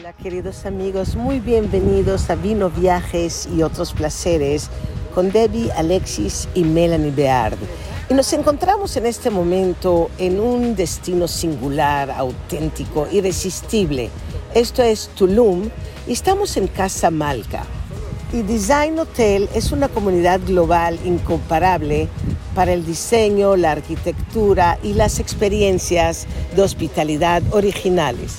Hola queridos amigos, muy bienvenidos a Vino Viajes y otros placeres con Debbie, Alexis y Melanie Beard. Y nos encontramos en este momento en un destino singular, auténtico, irresistible. Esto es Tulum y estamos en Casa Malca. Y Design Hotel es una comunidad global incomparable para el diseño, la arquitectura y las experiencias de hospitalidad originales.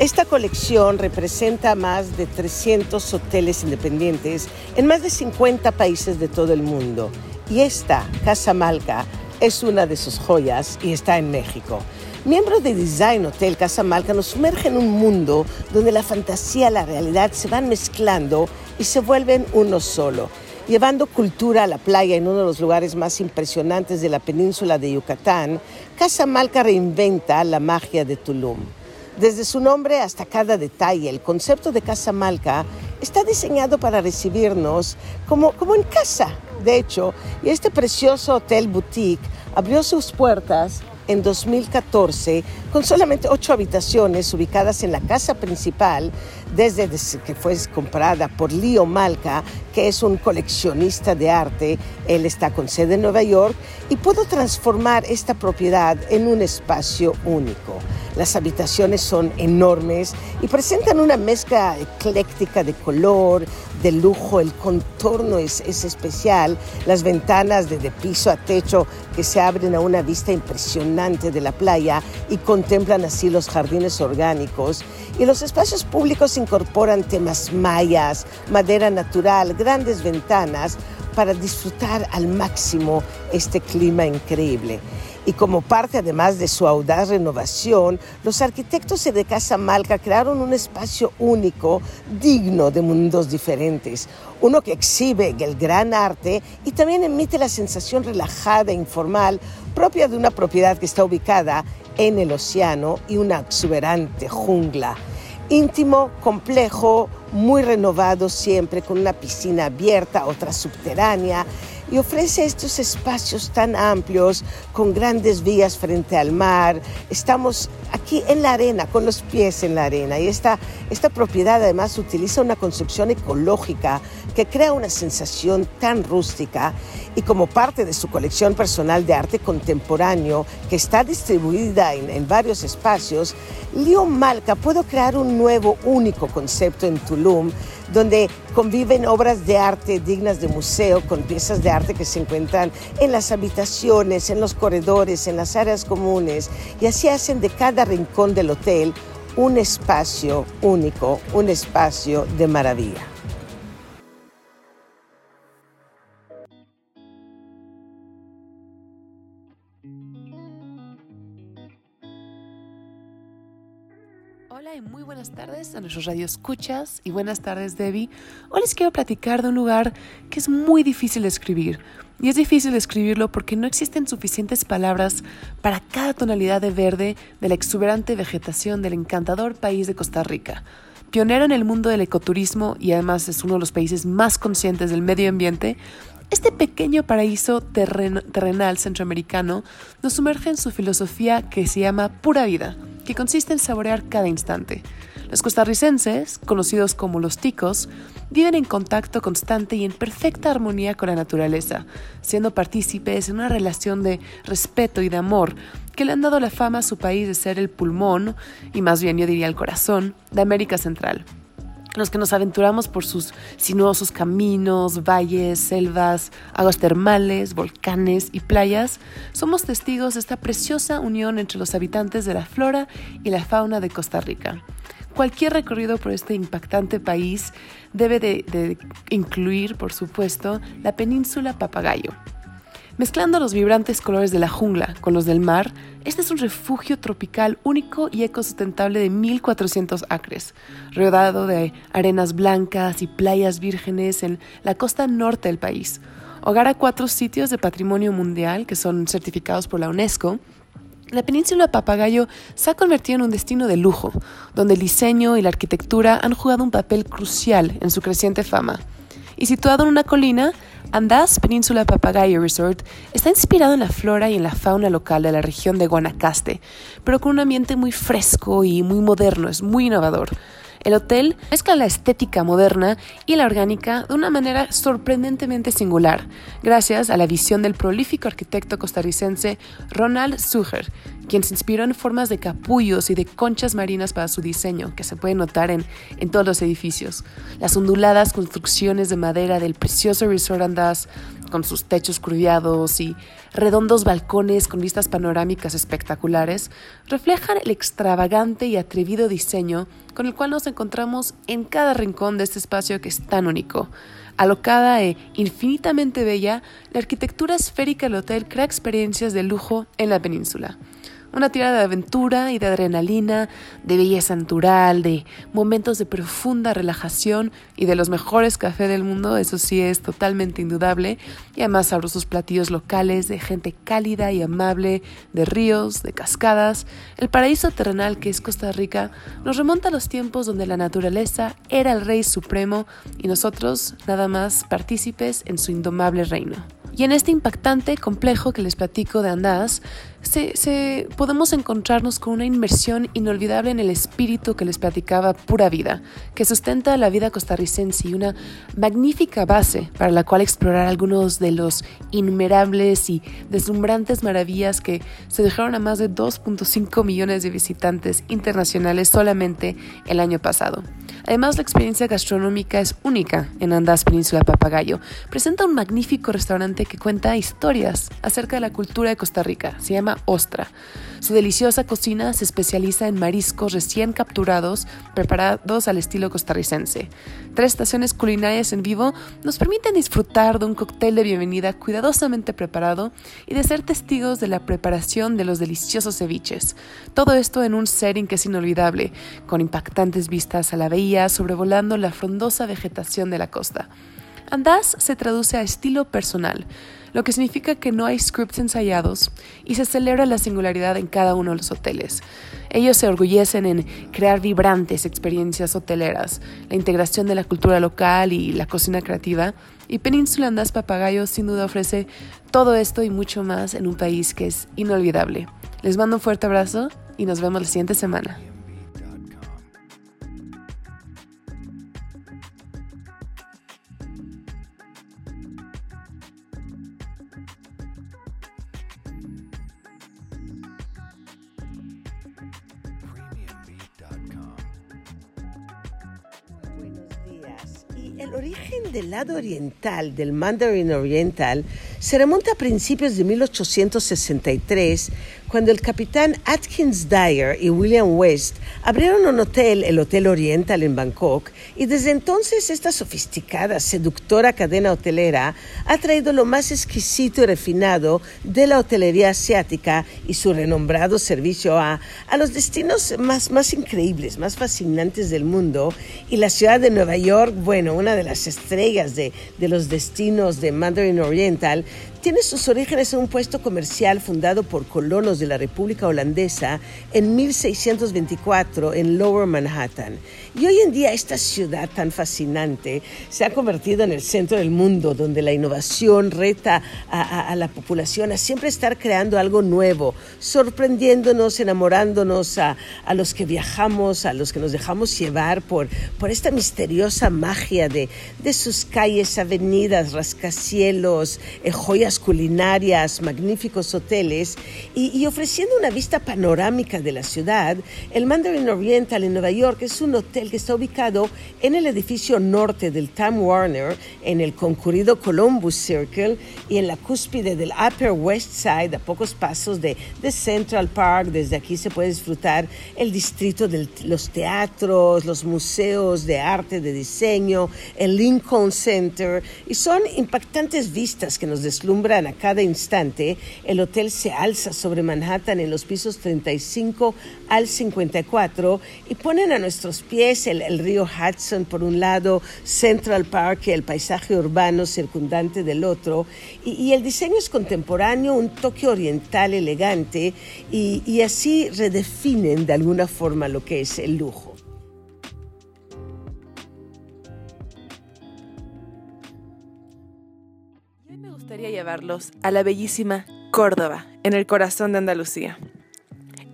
Esta colección representa más de 300 hoteles independientes en más de 50 países de todo el mundo y esta, Casa Malca, es una de sus joyas y está en México. Miembros de Design Hotel Casa Malca nos sumergen en un mundo donde la fantasía y la realidad se van mezclando y se vuelven uno solo, llevando cultura a la playa en uno de los lugares más impresionantes de la península de Yucatán. Casa Malca reinventa la magia de Tulum. Desde su nombre hasta cada detalle, el concepto de Casa Malca está diseñado para recibirnos como, como en casa, de hecho, y este precioso hotel boutique abrió sus puertas en 2014 con solamente ocho habitaciones ubicadas en la casa principal desde que fue comprada por Leo Malca, que es un coleccionista de arte. Él está con sede en Nueva York y pudo transformar esta propiedad en un espacio único. Las habitaciones son enormes y presentan una mezcla ecléctica de color, de lujo, el contorno es, especial, las ventanas de, de piso a techo que se abren a una vista impresionante de la playa y contemplan así los jardines orgánicos. Y los espacios públicos incorporan temas mayas, madera natural, grandes ventanas para disfrutar al máximo este clima increíble. Y como parte además de su audaz renovación, los arquitectos de Casa Malca crearon un espacio único, digno de mundos diferentes. Uno que exhibe el gran arte y también emite la sensación relajada e informal propia de una propiedad que está ubicada en el océano y una exuberante jungla. Íntimo, complejo, muy renovado siempre, con una piscina abierta, otra subterránea y ofrece estos espacios tan amplios con grandes vías frente al mar. Estamos aquí en la arena, con los pies en la arena y esta, esta propiedad además utiliza una construcción ecológica que crea una sensación tan rústica y como parte de su colección personal de arte contemporáneo que está distribuida en, varios espacios, Leo Malca pudo crear un nuevo único concepto en Tulum donde conviven obras de arte dignas de museo con piezas de arte que se encuentran en las habitaciones, en los corredores, en las áreas comunes y así hacen de cada rincón del hotel un espacio único, un espacio de maravilla. Hola y muy buenas tardes a nuestros radioescuchas y buenas tardes Debbie. Hoy les quiero platicar de un lugar que es muy difícil de escribir. Y es difícil escribirlo porque no existen suficientes palabras para cada tonalidad de verde de la exuberante vegetación del encantador país de Costa Rica. Pionero en el mundo del ecoturismo y además es uno de los países más conscientes del medio ambiente, este pequeño paraíso terrenal centroamericano nos sumerge en su filosofía que se llama pura vida que consiste en saborear cada instante. Los costarricenses, conocidos como los ticos, viven en contacto constante y en perfecta armonía con la naturaleza, siendo partícipes en una relación de respeto y de amor que le han dado la fama a su país de ser el pulmón, y más bien yo diría el corazón, de América Central los que nos aventuramos por sus sinuosos caminos, valles, selvas, aguas termales, volcanes y playas, somos testigos de esta preciosa unión entre los habitantes de la flora y la fauna de Costa Rica. Cualquier recorrido por este impactante país debe de, incluir, por supuesto, la península Papagayo, Mezclando los vibrantes colores de la jungla con los del mar, este es un refugio tropical único y ecosustentable de 1.400 acres, rodeado de arenas blancas y playas vírgenes en la costa norte del país. Hogar a cuatro sitios de patrimonio mundial que son certificados por la UNESCO, la península Papagayo se ha convertido en un destino de lujo, donde el diseño y la arquitectura han jugado un papel crucial en su creciente fama. Y situado en una colina, Andaz Península Papagayo Resort está inspirado en la flora y en la fauna local de la región de Guanacaste, pero con un ambiente muy fresco y muy moderno, es muy innovador. El hotel mezcla la estética moderna y la orgánica de una manera sorprendentemente singular, gracias a la visión del prolífico arquitecto costarricense Ronald Suger, quien se inspiró en formas de capullos y de conchas marinas para su diseño, que se puede notar en, en todos los edificios. Las onduladas construcciones de madera del precioso Resort Andaz, con sus techos curviados y redondos balcones con vistas panorámicas espectaculares, reflejan el extravagante y atrevido diseño con el cual nos encontramos en cada rincón de este espacio que es tan único. Alocada e infinitamente bella, la arquitectura esférica del hotel crea experiencias de lujo en la península. Una tirada de aventura y de adrenalina, de belleza natural, de momentos de profunda relajación y de los mejores cafés del mundo, eso sí es totalmente indudable. Y además sabrosos platillos locales de gente cálida y amable, de ríos, de cascadas. El paraíso terrenal que es Costa Rica nos remonta a los tiempos donde la naturaleza era el rey supremo y nosotros nada más partícipes en su indomable reino. Y en este impactante complejo que les platico de Andaz, se, podemos encontrarnos con una inmersión inolvidable en el espíritu que les platicaba pura vida, que sustenta la vida costarricense y una magnífica base para la cual explorar algunos de los innumerables y deslumbrantes maravillas que se dejaron a más de 2.5 millones de visitantes internacionales solamente el año pasado. Además, la experiencia gastronómica es única en Andaz Península Papagayo. Presenta un magnífico restaurante que cuenta historias acerca de la cultura de Costa Rica. Se llama Ostra. Su deliciosa cocina se especializa en mariscos recién capturados, preparados al estilo costarricense. Tres estaciones culinarias en vivo nos permiten disfrutar de un cóctel de bienvenida cuidadosamente preparado y de ser testigos de la preparación de los deliciosos ceviches. Todo esto en un setting que es inolvidable, con impactantes vistas a la bahía sobrevolando la frondosa vegetación de la costa. Andaz se traduce a estilo personal, lo que significa que no hay scripts ensayados y se celebra la singularidad en cada uno de los hoteles. Ellos se orgullecen en crear vibrantes experiencias hoteleras, la integración de la cultura local y la cocina creativa, y Península Andaz Papagayo sin duda ofrece todo esto y mucho más en un país que es inolvidable. Les mando un fuerte abrazo y nos vemos la siguiente semana. Lado oriental del Mandarin Oriental se remonta a principios de 1863, cuando el capitán Atkins Dyer y William West abrieron un hotel, el Hotel Oriental en Bangkok, y desde entonces esta sofisticada, seductora cadena hotelera ha traído lo más exquisito y refinado de la hotelería asiática y su renombrado servicio a, a los destinos más, más increíbles, más fascinantes del mundo. Y la ciudad de Nueva York, bueno, una de las estrellas de, de los destinos de Mandarin Oriental, tiene sus orígenes en un puesto comercial fundado por colonos de la República Holandesa en 1624 en Lower Manhattan. Y hoy en día esta ciudad tan fascinante se ha convertido en el centro del mundo, donde la innovación reta a, la población a siempre estar creando algo nuevo, sorprendiéndonos, enamorándonos a, los que viajamos, a los que nos dejamos llevar por, por esta misteriosa magia de, de sus calles, avenidas, rascacielos, eh, joyas culinarias, magníficos hoteles y, y ofreciendo una vista panorámica de la ciudad. El Mandarin Oriental en Nueva York es un hotel que está ubicado en el edificio norte del Time Warner, en el concurrido Columbus Circle y en la cúspide del Upper West Side, a pocos pasos de, de Central Park. Desde aquí se puede disfrutar el distrito de los teatros, los museos de arte, de diseño, el Lincoln Center, y son impactantes vistas que nos deslumbran a cada instante. El hotel se alza sobre Manhattan en los pisos 35 al 54 y ponen a nuestros pies el, río Hudson por un lado, Central Park, el paisaje urbano circundante del otro, y, el diseño es contemporáneo, un toque oriental elegante, y, así redefinen de alguna forma lo que es el lujo. Me gustaría llevarlos a la bellísima Córdoba, en el corazón de Andalucía.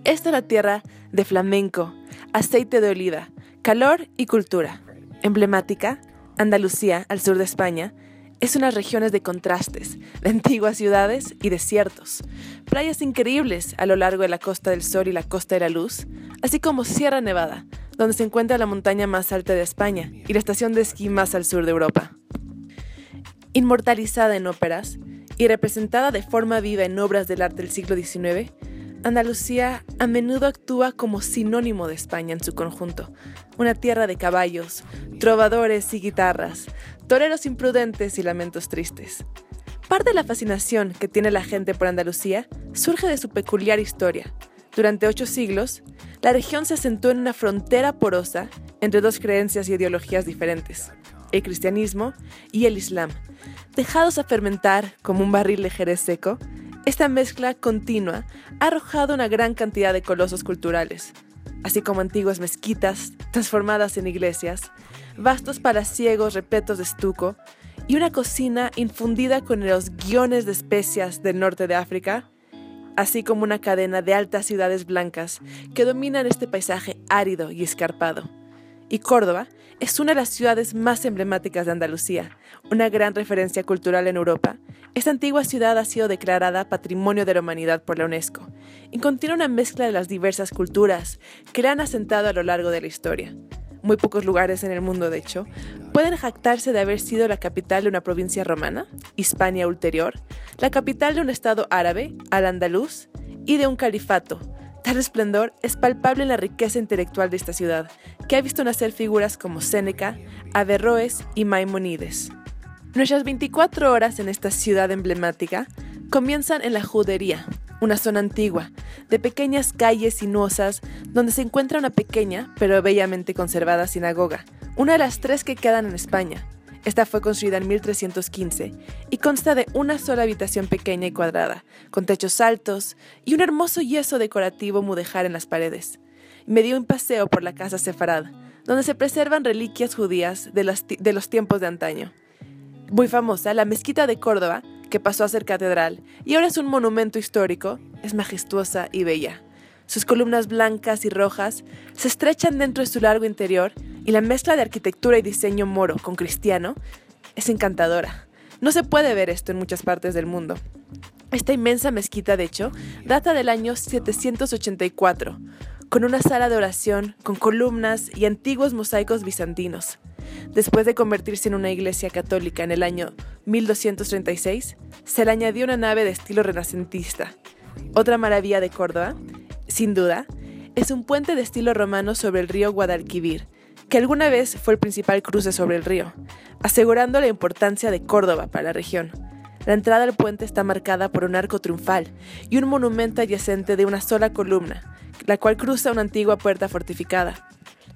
Esta es la tierra de flamenco, aceite de oliva, Calor y cultura. Emblemática, Andalucía, al sur de España, es unas regiones de contrastes, de antiguas ciudades y desiertos, playas increíbles a lo largo de la Costa del Sol y la Costa de la Luz, así como Sierra Nevada, donde se encuentra la montaña más alta de España y la estación de esquí más al sur de Europa. Inmortalizada en óperas y representada de forma viva en obras del arte del siglo XIX, Andalucía a menudo actúa como sinónimo de España en su conjunto, una tierra de caballos, trovadores y guitarras, toreros imprudentes y lamentos tristes. Parte de la fascinación que tiene la gente por Andalucía surge de su peculiar historia. Durante ocho siglos, la región se asentó en una frontera porosa entre dos creencias y ideologías diferentes, el cristianismo y el islam. Dejados a fermentar como un barril de jerez seco, esta mezcla continua ha arrojado una gran cantidad de colosos culturales, así como antiguas mezquitas transformadas en iglesias, vastos palaciegos repletos de estuco y una cocina infundida con los guiones de especias del norte de África, así como una cadena de altas ciudades blancas que dominan este paisaje árido y escarpado. Y Córdoba es una de las ciudades más emblemáticas de Andalucía, una gran referencia cultural en Europa. Esta antigua ciudad ha sido declarada Patrimonio de la Humanidad por la UNESCO y contiene una mezcla de las diversas culturas que le han asentado a lo largo de la historia. Muy pocos lugares en el mundo, de hecho, pueden jactarse de haber sido la capital de una provincia romana, Hispania Ulterior, la capital de un estado árabe, al andaluz, y de un califato, Tal esplendor es palpable en la riqueza intelectual de esta ciudad, que ha visto nacer figuras como Séneca, Averroes y Maimonides. Nuestras 24 horas en esta ciudad emblemática comienzan en la Judería, una zona antigua, de pequeñas calles sinuosas donde se encuentra una pequeña pero bellamente conservada sinagoga, una de las tres que quedan en España, esta fue construida en 1315 y consta de una sola habitación pequeña y cuadrada, con techos altos y un hermoso yeso decorativo mudejar en las paredes. Me dio un paseo por la casa Sefarad, donde se preservan reliquias judías de, de los tiempos de antaño. Muy famosa, la mezquita de Córdoba, que pasó a ser catedral y ahora es un monumento histórico, es majestuosa y bella. Sus columnas blancas y rojas se estrechan dentro de su largo interior y la mezcla de arquitectura y diseño moro con cristiano es encantadora. No se puede ver esto en muchas partes del mundo. Esta inmensa mezquita, de hecho, data del año 784, con una sala de oración, con columnas y antiguos mosaicos bizantinos. Después de convertirse en una iglesia católica en el año 1236, se le añadió una nave de estilo renacentista. Otra maravilla de Córdoba sin duda, es un puente de estilo romano sobre el río Guadalquivir, que alguna vez fue el principal cruce sobre el río, asegurando la importancia de Córdoba para la región. La entrada al puente está marcada por un arco triunfal y un monumento adyacente de una sola columna, la cual cruza una antigua puerta fortificada.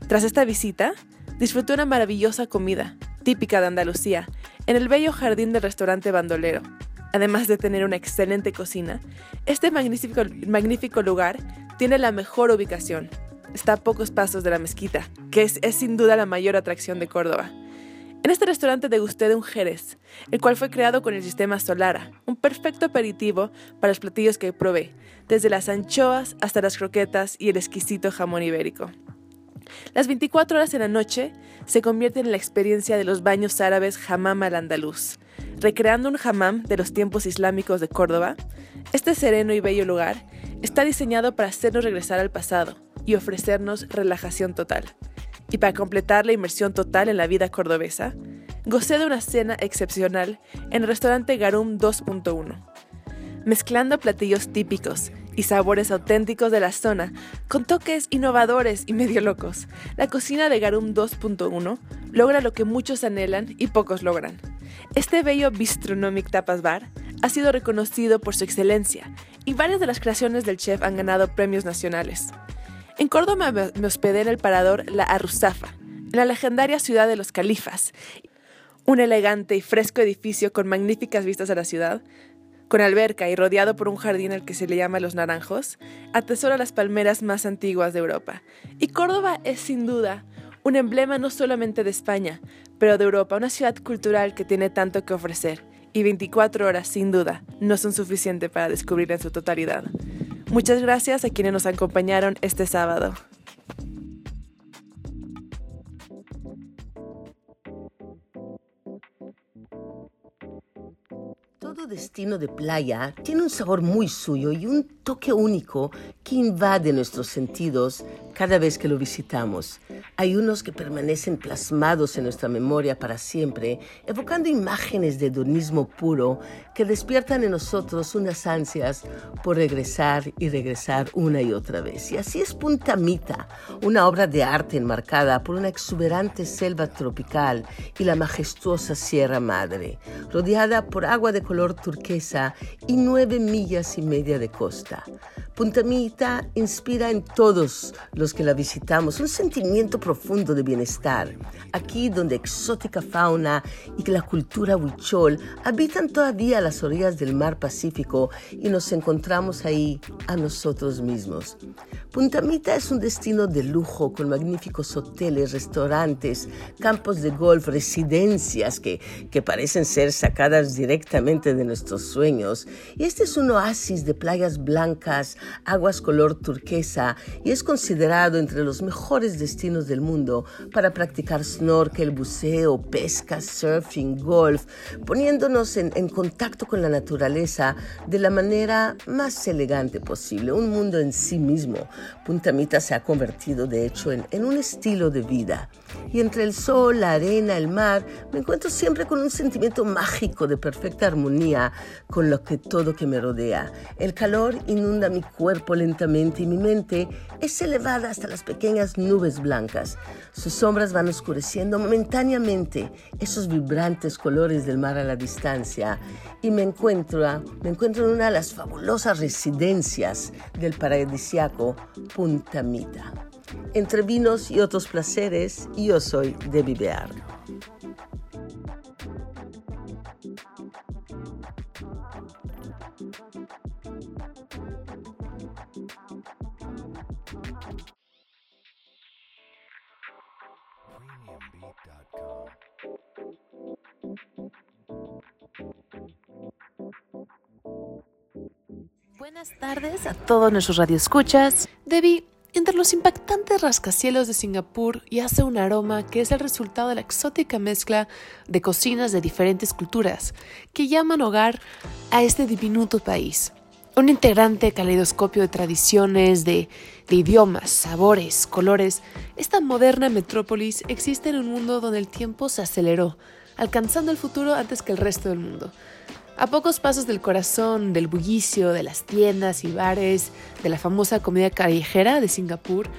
Tras esta visita, disfruté una maravillosa comida, típica de Andalucía, en el bello jardín del restaurante bandolero. Además de tener una excelente cocina, este magnífico, magnífico lugar tiene la mejor ubicación. Está a pocos pasos de la mezquita, que es, sin duda la mayor atracción de Córdoba. En este restaurante degusté de un jerez, el cual fue creado con el sistema Solara, un perfecto aperitivo para los platillos que probé, desde las anchoas hasta las croquetas y el exquisito jamón ibérico. Las 24 horas en la noche se convierten en la experiencia de los baños árabes hammam al andaluz. Recreando un hammam de los tiempos islámicos de Córdoba, este sereno y bello lugar está diseñado para hacernos regresar al pasado y ofrecernos relajación total. Y para completar la inmersión total en la vida cordobesa, gocé de una cena excepcional en el restaurante Garum 2.1. Mezclando platillos típicos y sabores auténticos de la zona, con toques innovadores y medio locos, la cocina de Garum 2.1 logra lo que muchos anhelan y pocos logran. Este bello Bistronomic Tapas Bar ha sido reconocido por su excelencia y varias de las creaciones del chef han ganado premios nacionales. En Córdoba me hospedé en el parador La Arruzafa, en la legendaria ciudad de los califas, un elegante y fresco edificio con magníficas vistas a la ciudad, con alberca y rodeado por un jardín al que se le llama Los Naranjos, atesora las palmeras más antiguas de Europa. Y Córdoba es sin duda un emblema no solamente de España, pero de Europa, una ciudad cultural que tiene tanto que ofrecer y 24 horas, sin duda, no son suficientes para descubrir en su totalidad. Muchas gracias a quienes nos acompañaron este sábado. Todo destino de playa tiene un sabor muy suyo y un toque único que invade nuestros sentidos cada vez que lo visitamos. Hay unos que permanecen plasmados en nuestra memoria para siempre, evocando imágenes de hedonismo puro que despiertan en nosotros unas ansias por regresar y regresar una y otra vez. Y así es Punta Mita, una obra de arte enmarcada por una exuberante selva tropical y la majestuosa Sierra Madre, rodeada por agua de color turquesa y nueve millas y media de costa. Punta Mita inspira en todos los que la visitamos un sentimiento profundo de bienestar. Aquí donde exótica fauna y la cultura huichol habitan todavía las orillas del mar Pacífico y nos encontramos ahí a nosotros mismos. Punta Mita es un destino de lujo con magníficos hoteles, restaurantes, campos de golf, residencias que, que parecen ser sacadas directamente de nuestros sueños. Y este es un oasis de playas blancas, aguas color turquesa y es considerado entre los mejores destinos del mundo para practicar snorkel, buceo, pesca, surfing, golf, poniéndonos en, en contacto con la naturaleza de la manera más elegante posible, un mundo en sí mismo. Punta Mita se ha convertido de hecho en, en un estilo de vida. Y entre el sol, la arena, el mar, me encuentro siempre con un sentimiento mágico de perfecta armonía con lo que todo que me rodea. El calor inunda mi cuerpo lentamente y mi mente es elevada hasta las pequeñas nubes blancas. Sus sombras van oscureciendo momentáneamente esos vibrantes colores del mar a la distancia y me encuentro, me encuentro en una de las fabulosas residencias del paradisiaco Punta Mita. Entre vinos y otros placeres, yo soy Debbie Bear. Buenas tardes a todos nuestros radioescuchas. Debbie, entre los impactantes rascacielos de Singapur yace un aroma que es el resultado de la exótica mezcla de cocinas de diferentes culturas que llaman hogar a este diminuto país. Un integrante caleidoscopio de tradiciones, de, de, idiomas, sabores, colores, esta moderna metrópolis existe en un mundo donde el tiempo se aceleró, alcanzando el futuro antes que el resto del mundo. A pocos pasos del corazón, del bullicio, de las tiendas y bares, de la famosa comida callejera de Singapur,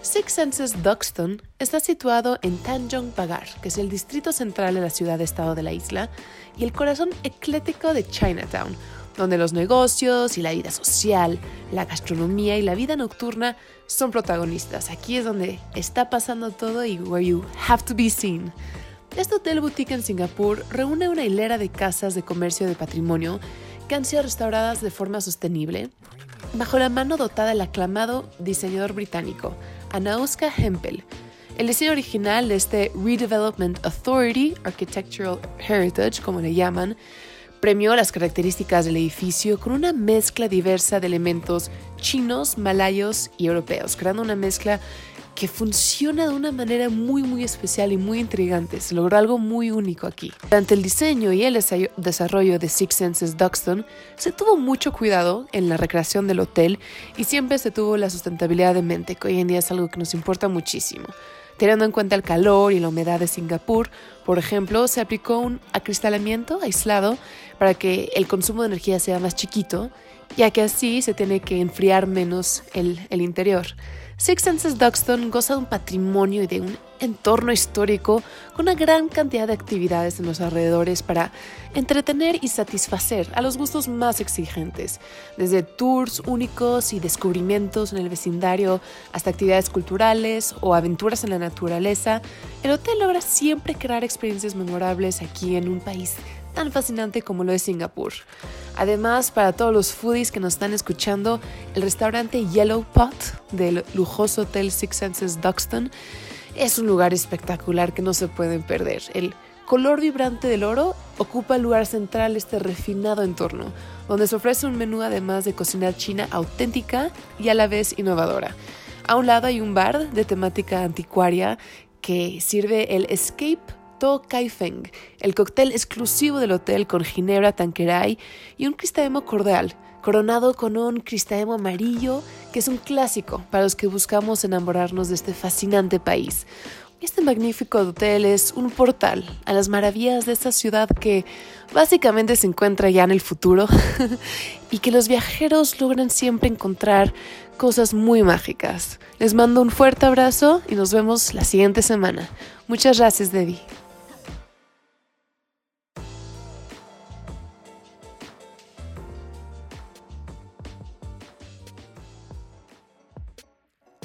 Six Senses Duxton está situado en Tanjong Pagar, que es el distrito central de la ciudad-estado de la isla, y el corazón eclético de Chinatown, donde los negocios y la vida social, la gastronomía y la vida nocturna son protagonistas. Aquí es donde está pasando todo y where you have to be seen. Este hotel boutique en Singapur reúne una hilera de casas de comercio de patrimonio que han sido restauradas de forma sostenible bajo la mano dotada del aclamado diseñador británico Anauska Hempel. El diseño original de este Redevelopment Authority, Architectural Heritage, como le llaman, premió las características del edificio con una mezcla diversa de elementos chinos, malayos y europeos, creando una mezcla que funciona de una manera muy muy especial y muy intrigante. Se logró algo muy único aquí. Durante el diseño y el desarrollo de Six Senses Duxton, se tuvo mucho cuidado en la recreación del hotel y siempre se tuvo la sustentabilidad de mente, que hoy en día es algo que nos importa muchísimo. Teniendo en cuenta el calor y la humedad de Singapur, por ejemplo, se aplicó un acristalamiento aislado para que el consumo de energía sea más chiquito, ya que así se tiene que enfriar menos el, el interior. Six Senses Duxton goza de un patrimonio y de un entorno histórico con una gran cantidad de actividades en los alrededores para entretener y satisfacer a los gustos más exigentes, desde tours únicos y descubrimientos en el vecindario hasta actividades culturales o aventuras en la naturaleza, el hotel logra siempre crear experiencias memorables aquí en un país tan fascinante como lo es Singapur. Además, para todos los foodies que nos están escuchando, el restaurante Yellow Pot del lujoso hotel Six Senses Duxton es un lugar espectacular que no se pueden perder. El color vibrante del oro ocupa el lugar central este refinado entorno, donde se ofrece un menú además de cocina china auténtica y a la vez innovadora. A un lado hay un bar de temática anticuaria que sirve el Escape To Kai Feng, el cóctel exclusivo del hotel con ginebra Tanqueray y un cristaemo cordial, coronado con un cristaemo amarillo, que es un clásico para los que buscamos enamorarnos de este fascinante país. Este magnífico hotel es un portal a las maravillas de esta ciudad que básicamente se encuentra ya en el futuro y que los viajeros logran siempre encontrar cosas muy mágicas. Les mando un fuerte abrazo y nos vemos la siguiente semana. Muchas gracias, Debbie.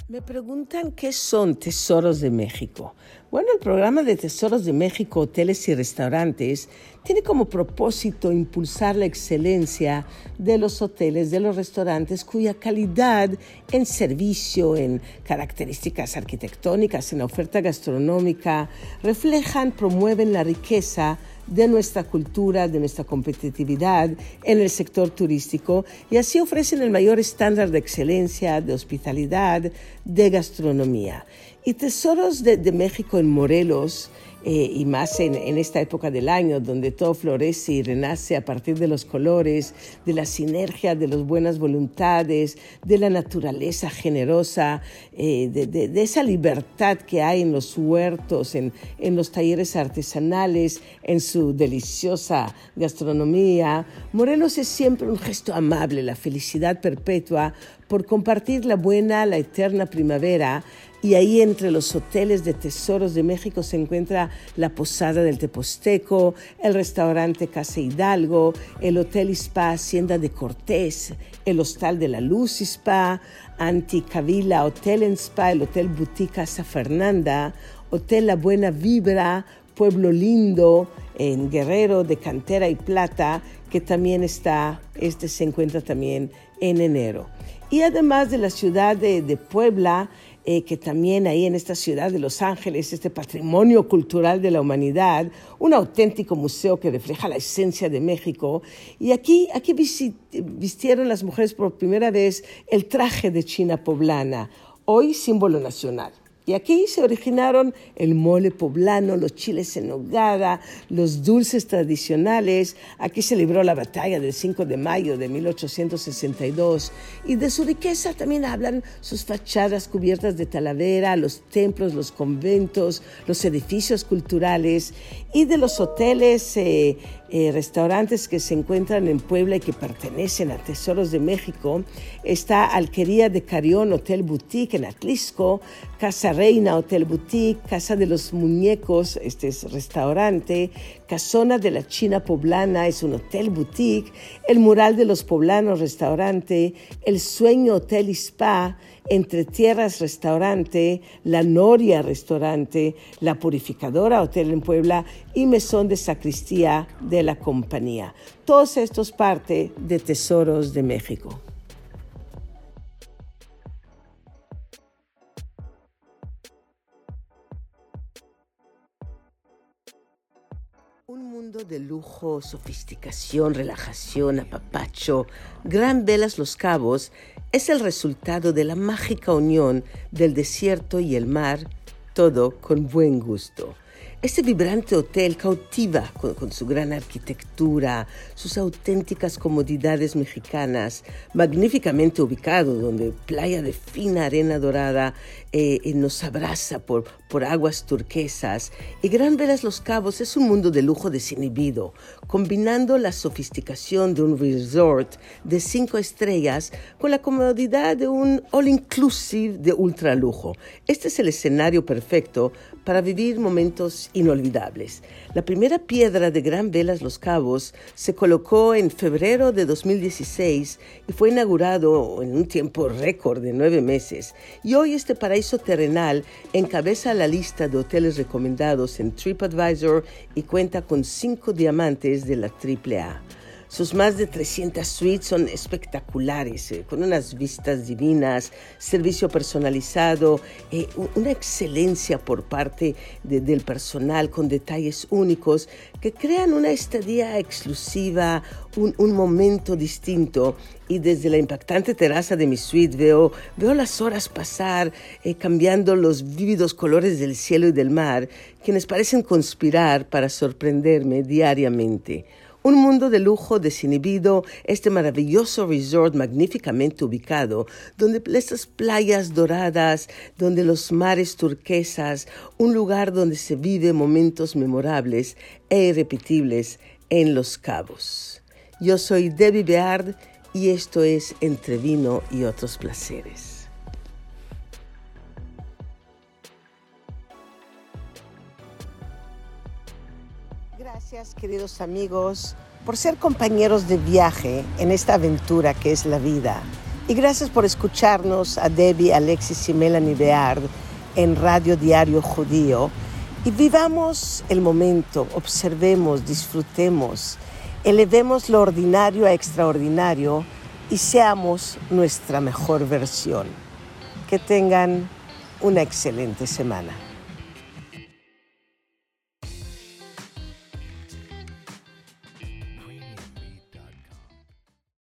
Me preguntan qué son Tesoros de México. Bueno, el programa de Tesoros de México, Hoteles y Restaurantes tiene como propósito impulsar la excelencia de los hoteles, de los restaurantes, cuya calidad en servicio, en características arquitectónicas, en oferta gastronómica, reflejan, promueven la riqueza de nuestra cultura, de nuestra competitividad en el sector turístico y así ofrecen el mayor estándar de excelencia, de hospitalidad, de gastronomía. Y Tesoros de, de México en Morelos eh, y más en, esta época del año donde todo florece y renace a partir de los colores, de la sinergia de las buenas voluntades, de la naturaleza generosa, eh, de, esa libertad que hay en los huertos, en, en los talleres artesanales, en su deliciosa gastronomía. Morelos es siempre un gesto amable, la felicidad perpetua por compartir la buena, la eterna primavera, y ahí entre los hoteles de tesoros de México se encuentra la Posada del Teposteco, el restaurante Casa Hidalgo, el Hotel Spa Hacienda de Cortés, el Hostal de la Luz Spa, Anticavila Hotel en Spa, el Hotel Boutique Casa Fernanda, Hotel La Buena Vibra, Pueblo Lindo, en Guerrero de Cantera y Plata, que también está, este se encuentra también en enero. Y además de la ciudad de, de Puebla, eh, que también ahí en esta ciudad de Los Ángeles, este patrimonio cultural de la humanidad, un auténtico museo que refleja la esencia de México. Y aquí, aquí vistieron las mujeres por primera vez el traje de China poblana, hoy símbolo nacional. Y aquí se originaron el mole poblano, los chiles en nogada, los dulces tradicionales. Aquí se libró la batalla del 5 de mayo de 1862. Y de su riqueza también hablan sus fachadas cubiertas de talavera, los templos, los conventos, los edificios culturales y de los hoteles. Eh, eh, restaurantes que se encuentran en Puebla y que pertenecen a Tesoros de México. Está Alquería de Carión Hotel Boutique en Atlisco, Casa Reina Hotel Boutique, Casa de los Muñecos, este es restaurante, Casona de la China Poblana es un hotel boutique, el Mural de los Poblanos restaurante, el Sueño Hotel y Spa, entre Tierras Restaurante, La Noria Restaurante, La Purificadora Hotel en Puebla y Mesón de Sacristía de la compañía. Todos estos parte de Tesoros de México. Mundo de lujo, sofisticación, relajación, apapacho, Gran Velas Los Cabos es el resultado de la mágica unión del desierto y el mar, todo con buen gusto. Este vibrante hotel cautiva con, su gran arquitectura, sus auténticas comodidades mexicanas, magníficamente ubicado donde playa de fina arena dorada eh, eh, nos abraza por, por aguas turquesas. Y Gran Velas Los Cabos es un mundo de lujo desinhibido, combinando la sofisticación de un resort de cinco estrellas con la comodidad de un all-inclusive de ultra lujo. Este es el escenario perfecto para vivir momentos inolvidables. La primera piedra de Gran Velas Los Cabos se colocó en febrero de 2016 y fue inaugurado en un tiempo récord de nueve meses. Y hoy este paraíso terrenal encabeza la lista de hoteles recomendados en TripAdvisor y cuenta con cinco diamantes de la AAA. Sus más de 300 suites son espectaculares, eh, con unas vistas divinas, servicio personalizado, eh, una excelencia por parte del personal con detalles únicos que crean una estadía exclusiva, un, momento distinto. Y desde la impactante terraza de mi suite veo, veo las horas pasar, eh, cambiando los vívidos colores del cielo y del mar, quienes parecen conspirar para sorprenderme diariamente. Un mundo de lujo desinhibido, este maravilloso resort magníficamente ubicado, donde estas playas doradas, donde los mares turquesas, un lugar donde se vive momentos memorables e irrepetibles en Los Cabos. Yo soy Debbie Beard y esto es Entre Vino y otros placeres. Queridos amigos, por ser compañeros de viaje en esta aventura que es la vida. Y gracias por escucharnos a Debbie, Alexis y Melanie Beard en Radio Diario Judío. Y vivamos el momento, observemos, disfrutemos, elevemos lo ordinario a extraordinario y seamos nuestra mejor versión. Que tengan una excelente semana.